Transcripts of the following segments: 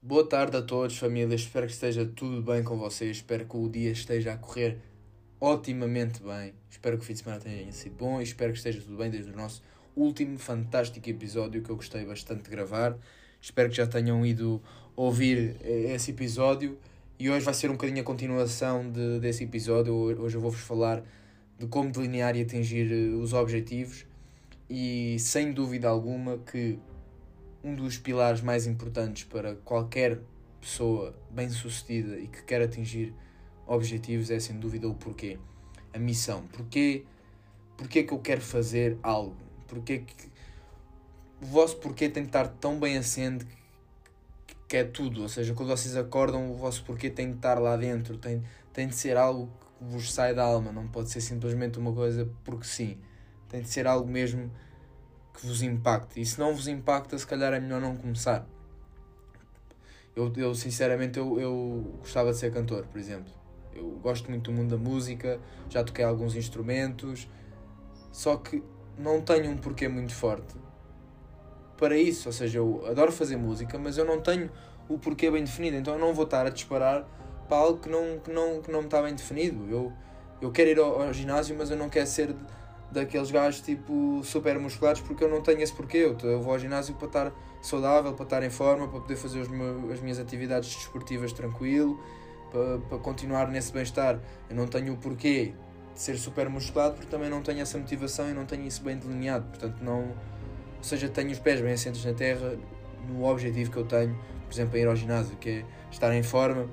Boa tarde a todos, família. Espero que esteja tudo bem com vocês. Espero que o dia esteja a correr otimamente bem. Espero que o fim de semana tenha sido bom e espero que esteja tudo bem desde o nosso último fantástico episódio que eu gostei bastante de gravar. Espero que já tenham ido ouvir eh, esse episódio e hoje vai ser um bocadinho a continuação de, desse episódio. Hoje eu vou-vos falar de como delinear e atingir eh, os objetivos e sem dúvida alguma que um dos pilares mais importantes para qualquer pessoa bem-sucedida e que quer atingir objetivos é sem dúvida o porquê. A missão. Porquê, porquê que eu quero fazer algo? Porquê que o vosso porquê tem de estar tão bem acende que é tudo. Ou seja, quando vocês acordam, o vosso porquê tem de estar lá dentro, tem, tem de ser algo que vos sai da alma, não pode ser simplesmente uma coisa porque sim. Tem de ser algo mesmo que vos impacte. E se não vos impacta, se calhar é melhor não começar. Eu, eu sinceramente, eu, eu gostava de ser cantor, por exemplo. Eu gosto muito do mundo da música, já toquei alguns instrumentos, só que não tenho um porquê muito forte para isso. Ou seja, eu adoro fazer música, mas eu não tenho o porquê bem definido, então eu não vou estar a disparar para algo que não, que não, que não me está bem definido. Eu, eu quero ir ao, ao ginásio, mas eu não quero ser daqueles gajos tipo super musculados porque eu não tenho esse porquê. Eu, vou ao ginásio para estar saudável, para estar em forma, para poder fazer as minhas atividades desportivas tranquilo, para, para continuar nesse bem-estar. Eu não tenho o porquê de ser super musculado porque também não tenho essa motivação e não tenho isso bem delineado. Portanto, não. Ou seja, tenho os pés bem assentos na terra no objetivo que eu tenho, por exemplo, a ir ao ginásio, que é estar em forma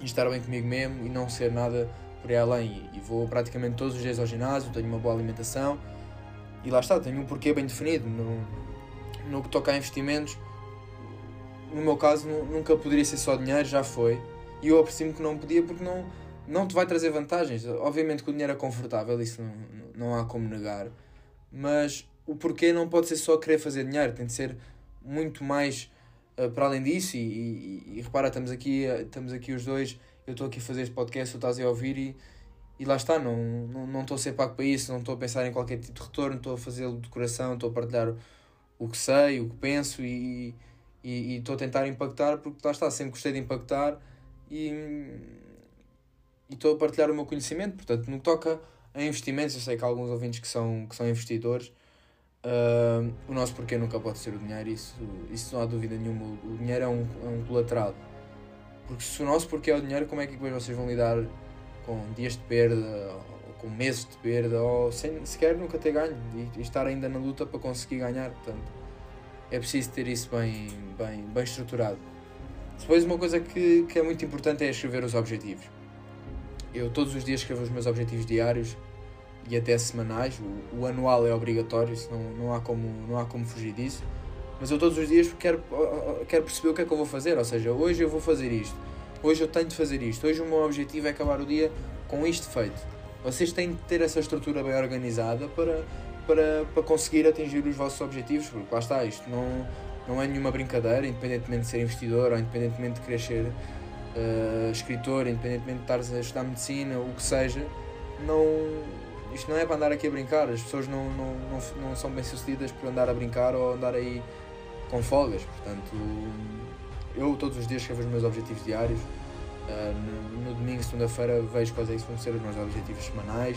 e estar bem comigo mesmo e não ser nada por aí além. E vou praticamente todos os dias ao ginásio, tenho uma boa alimentação e lá está, tenho um porquê bem definido. No, no que toca a investimentos, no meu caso, nunca poderia ser só dinheiro, já foi. E eu aprecio-me que não podia porque não, não te vai trazer vantagens. Obviamente que o dinheiro é confortável, isso não, não há como negar. Mas o porquê não pode ser só querer fazer dinheiro, tem de ser muito mais uh, para além disso. E, e, e, repara, estamos aqui, estamos aqui os dois eu estou aqui a fazer este podcast, tu estás a ouvir e, e lá está, não, não, não estou a ser pago para isso, não estou a pensar em qualquer tipo de retorno, estou a fazê-lo de coração, estou a partilhar o que sei, o que penso e, estou a tentar impactar porque lá está, sempre gostei de impactar e estou a partilhar o meu conhecimento, portanto, no que toca a investimentos, eu sei que há alguns ouvintes que são, que são investidores, uh, o nosso porquê nunca pode ser o dinheiro, isso, isso não há dúvida nenhuma, o dinheiro é um, é um colateral porque se o nosso porquê é o dinheiro, como é que depois vocês vão lidar com dias de perda, ou com meses de perda, ou sem sequer nunca ter ganho e, estar ainda na luta para conseguir ganhar? Portanto, é preciso ter isso bem, bem, bem estruturado. Depois, uma coisa que, que é muito importante é escrever os objetivos. Eu todos os dias escrevo os meus objetivos diários e até semanais. O, o anual é obrigatório, isso não, não, há como, não há como fugir disso mas eu todos os dias quero, quero perceber o que é que eu vou fazer. Ou seja, hoje eu vou fazer isto, hoje eu tenho de fazer isto, hoje o meu objetivo é acabar o dia com isto feito. Vocês têm de ter essa estrutura bem organizada para, para, para conseguir atingir os vossos objetivos, porque lá está, isto não, não é nenhuma brincadeira, independentemente de ser investidor ou independentemente de ser uh, escritor, independentemente de estares a estudar medicina, o que seja, não, isto não é para andar aqui a brincar, as pessoas não, não, não, não são bem sucedidas por andar a brincar ou andar aí com folgas. Portanto, eu todos os dias escrevo os meus objetivos diários. No, no, domingo, segunda-feira, vejo quais é que vão ser os meus objetivos semanais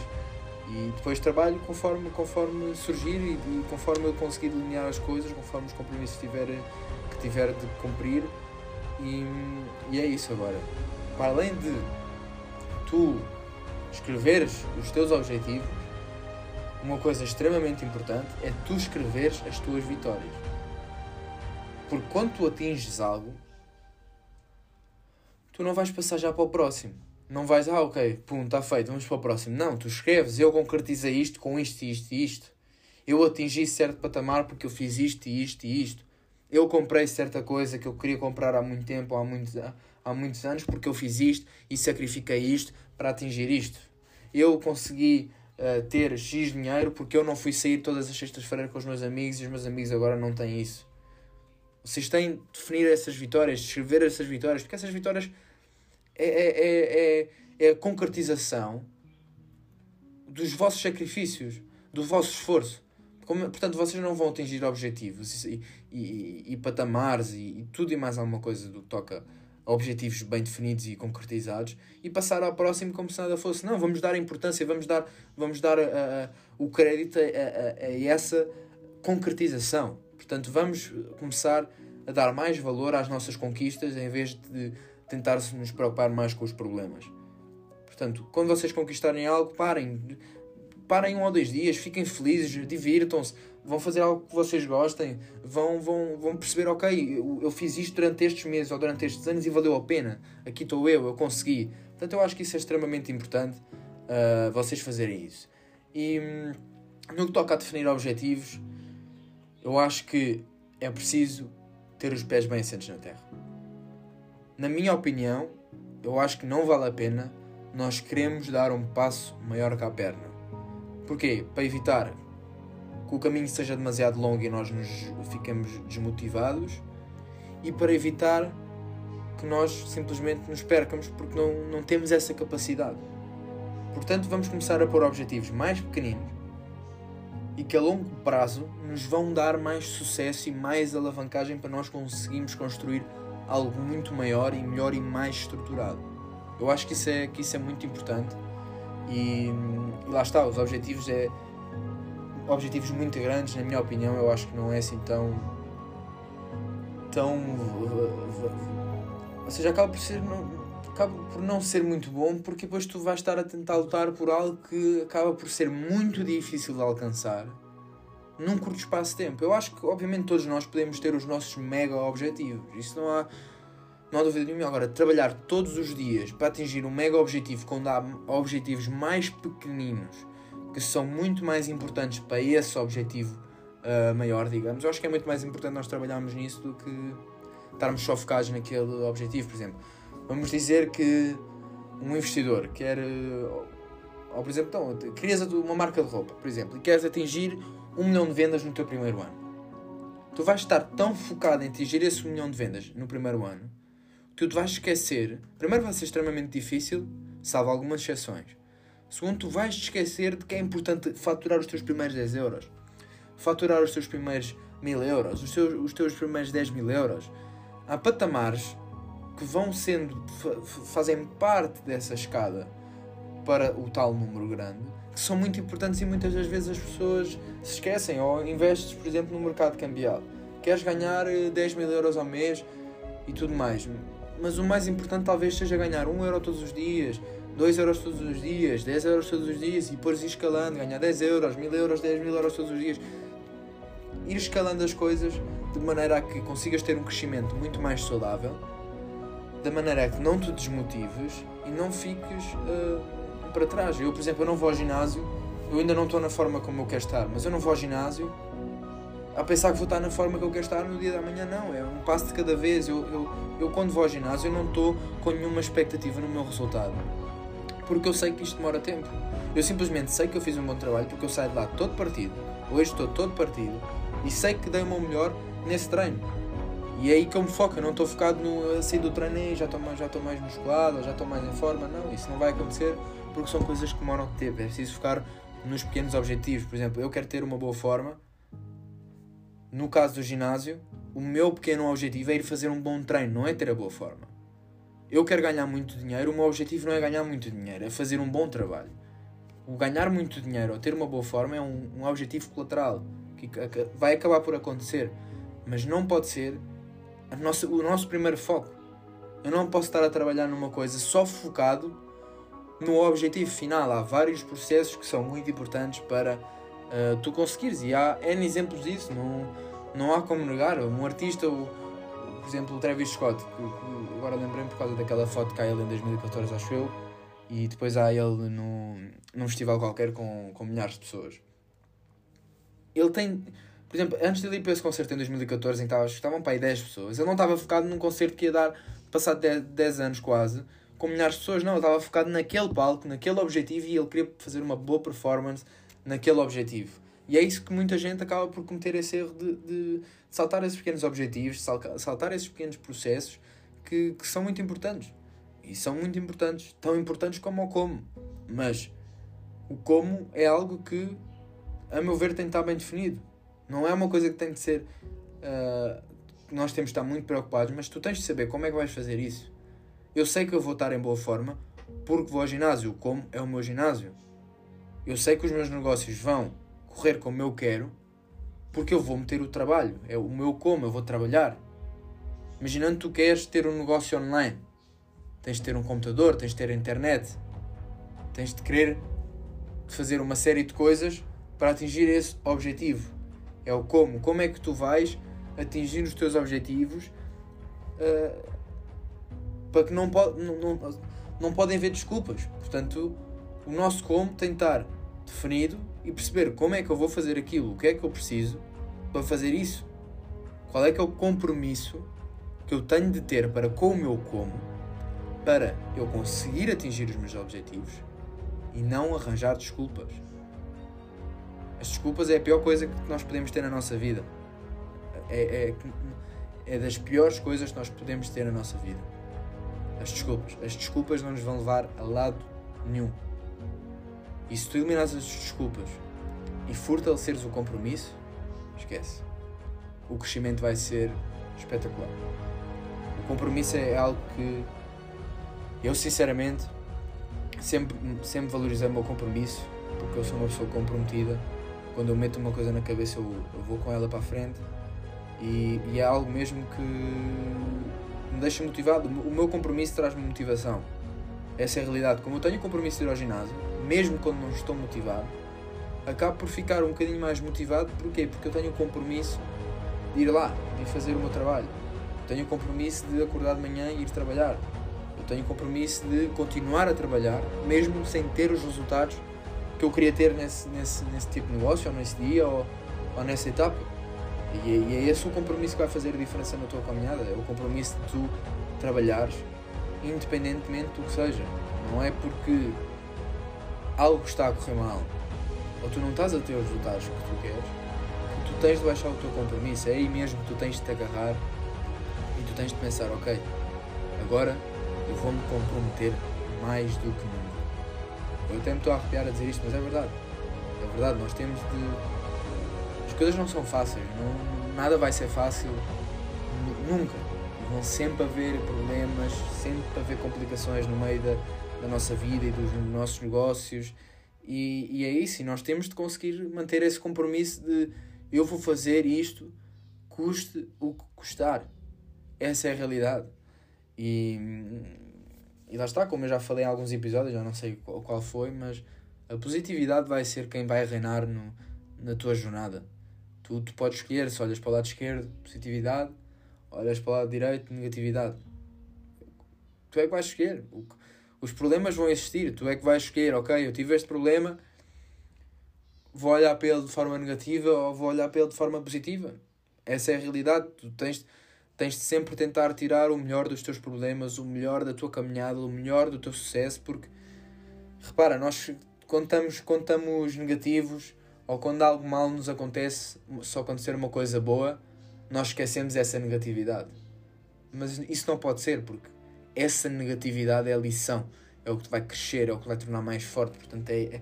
e depois trabalho conforme, conforme surgir e, e, conforme eu conseguir delinear as coisas, conforme os compromissos tiver, que tiver de cumprir. E, e é isso agora. Para além de tu escreveres os teus objetivos, uma coisa extremamente importante é tu escreveres as tuas vitórias. Porque quando tu atinges algo, tu não vais passar já para o próximo. Não vais, ah, ok, pum, está feito, vamos para o próximo. Não, tu escreves, eu concretizei isto com isto, isto e isto. Eu atingi certo patamar porque eu fiz isto e isto e isto. Eu comprei certa coisa que eu queria comprar há muito tempo, há muitos, há muitos anos, porque eu fiz isto e sacrifiquei isto para atingir isto. Eu consegui uh, ter X dinheiro porque eu não fui sair todas as sextas-feiras com os meus amigos e os meus amigos agora não têm isso. Vocês têm de definir essas vitórias, escrever essas vitórias, porque essas vitórias é, é, é, é, é a concretização dos vossos sacrifícios, do vosso esforço. Como, portanto, vocês não vão atingir objetivos e, e, e patamares e, e, tudo e mais alguma coisa do que toca a objetivos bem definidos e concretizados e passar ao próximo como se nada fosse. Não, vamos dar importância, vamos dar, vamos dar a, a, o crédito a, a, a essa concretização. Portanto, vamos começar a dar mais valor às nossas conquistas em vez de tentar nos preocupar mais com os problemas. Portanto, quando vocês conquistarem algo, parem. Parem um ou dois dias, fiquem felizes, divirtam-se, vão fazer algo que vocês gostem, vão, vão, vão perceber, ok, eu, eu fiz isto durante estes meses ou durante estes anos e valeu a pena. Aqui estou eu, eu consegui. Portanto, eu acho que isso é extremamente importante, uh, vocês fazerem isso. E hum, no que toca a definir objetivos, eu acho que é preciso ter os pés bem assentes na terra. Na minha opinião, eu acho que não vale a pena nós queremos dar um passo maior que a perna. Porquê? Para evitar que o caminho seja demasiado longo e nós nos fiquemos desmotivados e para evitar que nós simplesmente nos percamos porque não, não temos essa capacidade. Portanto, vamos começar a pôr objetivos mais pequeninos e que a longo prazo nos vão dar mais sucesso e mais alavancagem para nós conseguirmos construir algo muito maior e melhor e mais estruturado. Eu acho que isso é, que isso é muito importante e, e lá está, os objetivos é objetivos muito grandes, na minha opinião, eu acho que não é assim tão tão ou seja, acaba por ser acaba por não ser muito bom porque depois tu vais estar a tentar lutar por algo que acaba por ser muito difícil de alcançar num curto espaço de tempo. Eu acho que, obviamente, todos nós podemos ter os nossos mega objetivos. Isso não há, não há dúvida nenhuma. Agora, trabalhar todos os dias para atingir um mega objetivo quando há objetivos mais pequeninos que são muito mais importantes para esse objetivo uh, maior, digamos. Eu acho que é muito mais importante nós trabalharmos nisso do que estarmos só focados naquele objetivo, por exemplo. Vamos dizer que um investidor quer, ou, por exemplo, então, crias uma marca de roupa, por exemplo, e queres atingir um milhão de vendas no teu primeiro ano. Tu vais estar tão focado em atingir esse um milhão de vendas no primeiro ano que tu vais esquecer. Primeiro, vai ser extremamente difícil, salvo algumas exceções. Segundo, tu vais te esquecer de que é importante faturar os teus primeiros 10 euros, faturar os teus primeiros 1000 euros, os teus, os teus primeiros 10 mil euros. Há patamares que vão sendo, fazem parte dessa escada para o tal número grande que são muito importantes e muitas das vezes as pessoas se esquecem. Ou investes, por exemplo, no mercado cambial. Queres ganhar 10 eh, mil euros ao mês e tudo mais. Mas o mais importante talvez seja ganhar 1 euro todos os dias, 2 euros todos os dias, 10 euros todos os dias e pôr escalando, ganhar 10 euros, 1000 euros, 10 mil euros todos os dias. Ir escalando as coisas de maneira a que consigas ter um crescimento muito mais saudável, da maneira que não te desmotives e não fiques. Uh, para trás. Eu, por exemplo, eu não vou ao ginásio, eu ainda não estou na forma como eu quero estar, mas eu não vou ao ginásio a pensar que vou estar na forma que eu quero estar no dia da manhã, não. É um passo de cada vez. Eu, eu, eu quando vou ao ginásio, eu não estou com nenhuma expectativa no meu resultado. Porque eu sei que isto demora tempo. Eu simplesmente sei que eu fiz um bom trabalho porque eu saio de lá todo partido. Hoje estou todo partido e sei que dei o meu melhor nesse treino. E é aí que eu me foco, eu não estou focado no sair do treino já estou mais, já mais musculado, já estou mais em forma. Não, isso não vai acontecer porque são coisas que demoram tempo. É preciso focar nos pequenos objetivos. Por exemplo, eu quero ter uma boa forma. No caso do ginásio, o meu pequeno objetivo é ir fazer um bom treino, não é ter a boa forma. Eu quero ganhar muito dinheiro, o meu objetivo não é ganhar muito dinheiro, é fazer um bom trabalho. O ganhar muito dinheiro ou ter uma boa forma é um, um objetivo colateral que vai acabar por acontecer, mas não pode ser nossa, o nosso primeiro foco. Eu não posso estar a trabalhar numa coisa só focado no objetivo final. Há vários processos que são muito importantes para uh, tu conseguires. E há N exemplos disso, não, não há como negar. Um artista, o, por exemplo, o Travis Scott, que, que agora lembrei por causa daquela foto que há ele em 2014, acho eu, e depois há ele no, num festival qualquer com, com milhares de pessoas. Ele tem. Por exemplo, antes de ele ir para esse concerto em 2014, em que estavam para aí 10 pessoas, ele não estava focado num concerto que ia dar, passado 10, 10 anos quase, com milhares de pessoas, não, ele estava focado naquele palco, naquele objetivo e ele queria fazer uma boa performance naquele objetivo. E é isso que muita gente acaba por cometer esse erro de, de saltar esses pequenos objetivos, saltar esses pequenos processos que, que são muito importantes. E são muito importantes, tão importantes como o como. Mas o como é algo que a meu ver, tem de estar bem definido. Não é uma coisa que tem de ser. Uh, nós temos de estar muito preocupados, mas tu tens de saber como é que vais fazer isso. Eu sei que eu vou estar em boa forma porque vou ao ginásio, como é o meu ginásio. Eu sei que os meus negócios vão correr como eu quero porque eu vou meter o trabalho. É o meu como, eu vou trabalhar. Imaginando tu queres ter um negócio online. Tens de ter um computador, tens de ter internet. Tens de querer fazer uma série de coisas para atingir esse objetivo. É o como. Como é que tu vais atingir os teus objetivos uh, para que não, pode, não, não, não podem haver desculpas. Portanto, o nosso como tem de estar definido e perceber como é que eu vou fazer aquilo, o que é que eu preciso para fazer isso. Qual é que é o compromisso que eu tenho de ter para com o meu como para eu conseguir atingir os meus objetivos e não arranjar desculpas. As desculpas é a pior coisa que nós podemos ter na nossa vida. É, é, é das piores coisas que nós podemos ter na nossa vida. As desculpas. As desculpas não nos vão levar a lado nenhum. E se tu eliminares as desculpas e fortaleceres o compromisso, esquece. O crescimento vai ser espetacular. O compromisso é algo que eu sinceramente sempre, sempre valorizei o meu compromisso, porque eu sou uma pessoa comprometida. Quando eu meto uma coisa na cabeça, eu, eu vou com ela para a frente e, e, é algo mesmo que me deixa motivado. O meu compromisso traz-me motivação. Essa é a realidade. Como eu tenho compromisso de ir ao ginásio, mesmo quando não estou motivado, acabo por ficar um bocadinho mais motivado. Porquê? Porque eu tenho o compromisso de ir lá, de fazer o meu trabalho. tenho o compromisso de acordar de manhã e ir trabalhar. Eu tenho o compromisso de continuar a trabalhar, mesmo sem ter os resultados que eu queria ter nesse, nesse, nesse tipo de negócio, ou nesse dia, ou, ou nessa etapa. E, e é esse o compromisso que vai fazer a diferença na tua caminhada. É o compromisso de tu trabalhares, independentemente do que seja. Não é porque algo está a correr mal, ou tu não estás a ter os resultados que tu queres, que tu tens de baixar o teu compromisso. É aí mesmo que tu tens de te agarrar e tu tens de pensar, ok, agora eu vou-me comprometer mais do que nunca. Eu até me estou a arrepiar a dizer isto, mas é verdade. É verdade, nós temos de. As coisas não são fáceis, não, nada vai ser fácil nunca. Vão sempre haver problemas, sempre haver complicações no meio da, da nossa vida e dos nossos negócios. E, e é isso, e nós temos de conseguir manter esse compromisso de eu vou fazer isto, custe o que custar. Essa é a realidade. E, e lá está, como eu já falei em alguns episódios, já não sei qual, qual foi, mas a positividade vai ser quem vai reinar no, na tua jornada. Tu, tu podes escolher se olhas para o lado esquerdo, positividade, olhas para o lado direito, negatividade. Tu é que vais escolher. O, os problemas vão existir, tu é que vais escolher, ok, eu tive este problema, vou olhar para ele de forma negativa ou vou olhar para ele de forma positiva. Essa é a realidade. Tu tens tens de sempre tentar tirar o melhor dos teus problemas, o melhor da tua caminhada, o melhor do teu sucesso, porque repara, nós quando estamos negativos ou quando algo mal nos acontece, só acontecer uma coisa boa, nós esquecemos essa negatividade. Mas isso não pode ser, porque essa negatividade é a lição, é o que te vai crescer, é o que vai tornar mais forte. Portanto, é, é,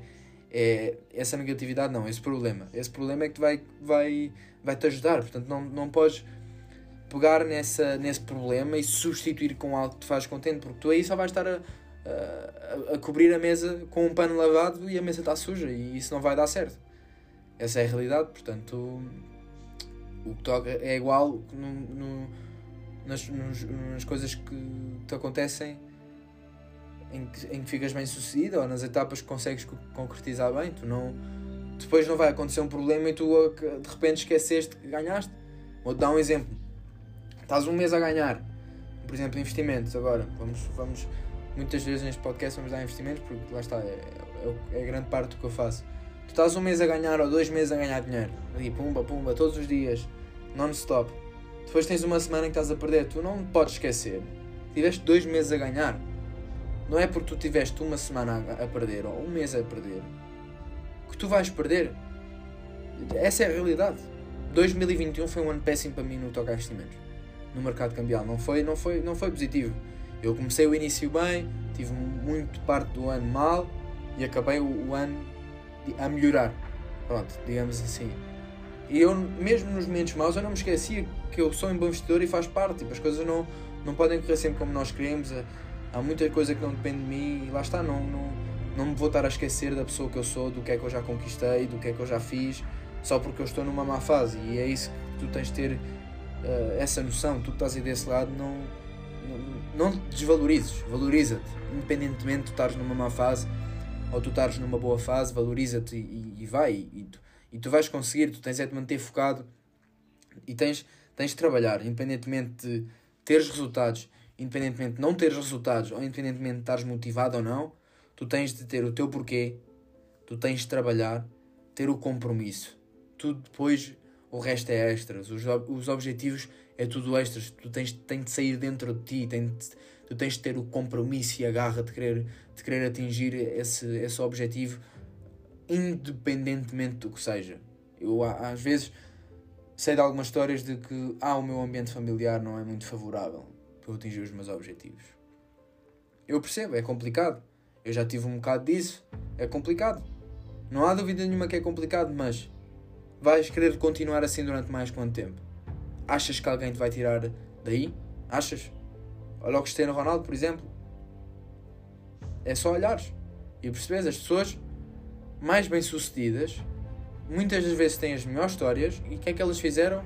é essa negatividade, não, esse problema. Esse problema é que vai, vai, vai te ajudar. Portanto, não, não podes pegar nessa, nesse problema e substituir com algo que te faz contente, porque tu aí só vais estar a, a, a cobrir a mesa com um pano lavado e a mesa está suja e isso não vai dar certo. Essa é a realidade, portanto, o que toca é igual no, no, nas, nos, nas coisas que te acontecem em que, em que ficas bem sucedido ou nas etapas que consegues concretizar bem. Tu não, depois não vai acontecer um problema e tu de repente esqueceste que ganhaste. Vou-te dar um exemplo estás um mês a ganhar, por exemplo, investimentos agora, vamos, vamos muitas vezes neste podcast vamos dar investimentos porque lá está, é, é, é grande parte do que eu faço. Tu estás um mês a ganhar ou dois meses a ganhar dinheiro, ali pumba, pumba, todos os dias, non-stop. Depois tens uma semana que estás a perder, tu não podes esquecer. Tiveste dois meses a ganhar. Não é porque tu tiveste uma semana a, perder ou um mês a perder que tu vais perder. Essa é a realidade. 2021 foi um ano péssimo para mim no toque a investimentos no mercado cambial. Não foi, não foi, não foi positivo. Eu comecei o início bem, tive muito parte do ano mal e acabei o, o ano a melhorar. Pronto, digamos assim. E eu, mesmo nos momentos maus, eu não me esquecia que eu sou um bom investidor e faz parte. Tipo, as coisas não, não podem correr sempre como nós queremos. Há muita coisa que não depende de mim e lá está, não, não, não me vou estar a esquecer da pessoa que eu sou, do que é que eu já conquistei, do que é que eu já fiz, só porque eu estou numa má fase. E é isso que tu tens de ter uh, essa noção. Tu que estás aí desse lado, não, não, não te desvalorizes, valoriza-te. Independentemente de tu estares numa má fase ou tu estares numa boa fase, valoriza-te e, e, vai. E tu, e tu vais conseguir, tu tens é de manter focado e tens, tens de trabalhar, independentemente de teres resultados, independentemente de não teres resultados, ou independentemente de estares motivado ou não, tu tens de ter o teu porquê, tu tens de trabalhar, ter o compromisso. Tudo depois, o resto é extras. Os, os objetivos é tudo extras. Tu tens, tens de sair dentro de ti, tens, tu tens de ter o compromisso e a garra de querer, de querer atingir esse, esse objetivo independentemente do que seja. Eu às vezes sei de algumas histórias de que ah, o meu ambiente familiar não é muito favorável para eu atingir os meus objetivos. Eu percebo, é complicado. Eu já tive um bocado disso, é complicado. Não há dúvida nenhuma que é complicado, mas vais querer continuar assim durante mais quanto tempo? Achas que alguém te vai tirar daí? Achas? Olha o Cristiano Ronaldo, por exemplo. É só olhares e percebes as pessoas mais bem-sucedidas, muitas das vezes têm as melhores histórias e o que é que elas fizeram?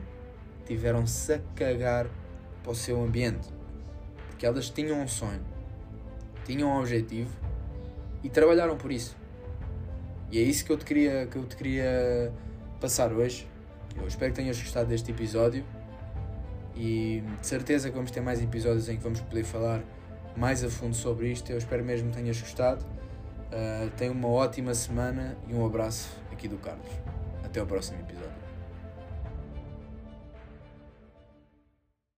Tiveram-se a cagar para o seu ambiente. Porque elas tinham um sonho, tinham um objetivo e trabalharam por isso. E é isso que eu te queria, que eu te queria passar hoje. Eu espero que tenhas gostado deste episódio e de certeza que vamos ter mais episódios em que vamos poder falar mais a fundo sobre isto. Eu espero mesmo que tenhas gostado. Uh, tenha uma ótima semana e um abraço aqui do Carlos. Até o próximo episódio.